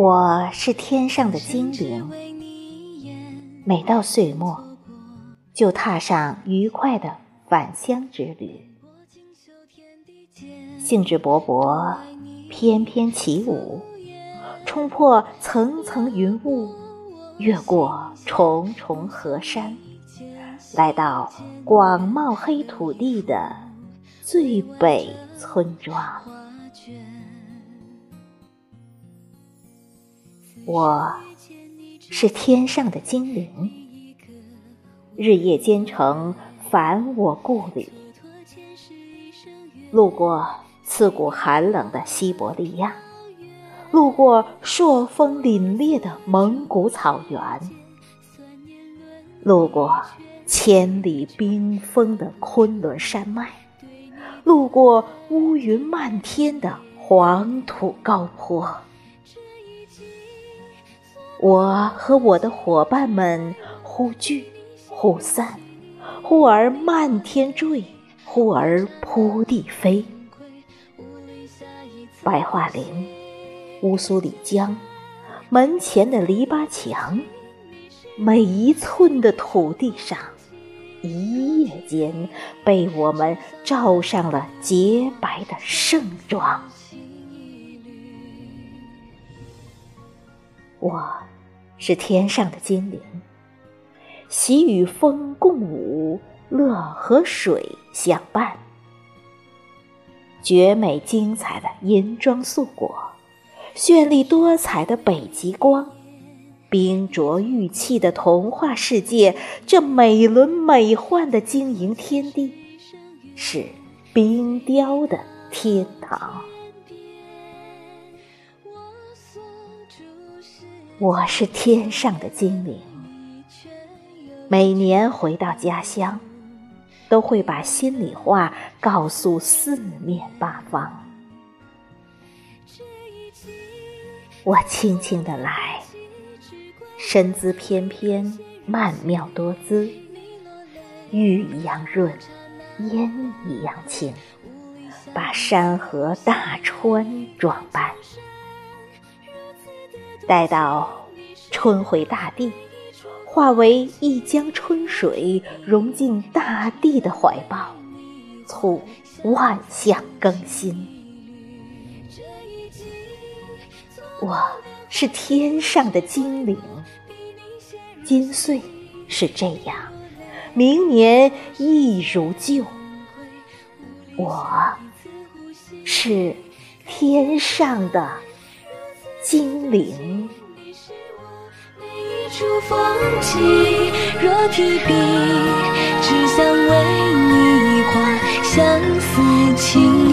我是天上的精灵，每到岁末，就踏上愉快的返乡之旅，兴致勃勃，翩翩起舞，冲破层层云雾，越过重重河山，来到广袤黑土地的最北村庄。我是天上的精灵，日夜兼程返我故里，路过刺骨寒冷的西伯利亚，路过朔风凛冽的蒙古草原，路过千里冰封的昆仑山脉，路过乌云漫天的黄土高坡。我和我的伙伴们忽聚忽散，忽而漫天坠，忽而扑地飞。白桦林、乌苏里江、门前的篱笆墙，每一寸的土地上，一夜间被我们罩上了洁白的盛装。我是天上的精灵，喜与风共舞，乐和水相伴。绝美精彩的银装素裹，绚丽多彩的北极光，冰浊玉砌的童话世界，这美轮美奂的晶莹天地，是冰雕的天堂。我是天上的精灵，每年回到家乡，都会把心里话告诉四面八方。我轻轻的来，身姿翩翩，曼妙多姿，玉一样润，烟一样轻，把山河大川装扮。待到春回大地，化为一江春水，融进大地的怀抱，促万象更新。我是天上的精灵，今岁是这样，明年亦如旧。我是天上的。精灵，你是我每一处风景，若提笔，只想为你画相思情。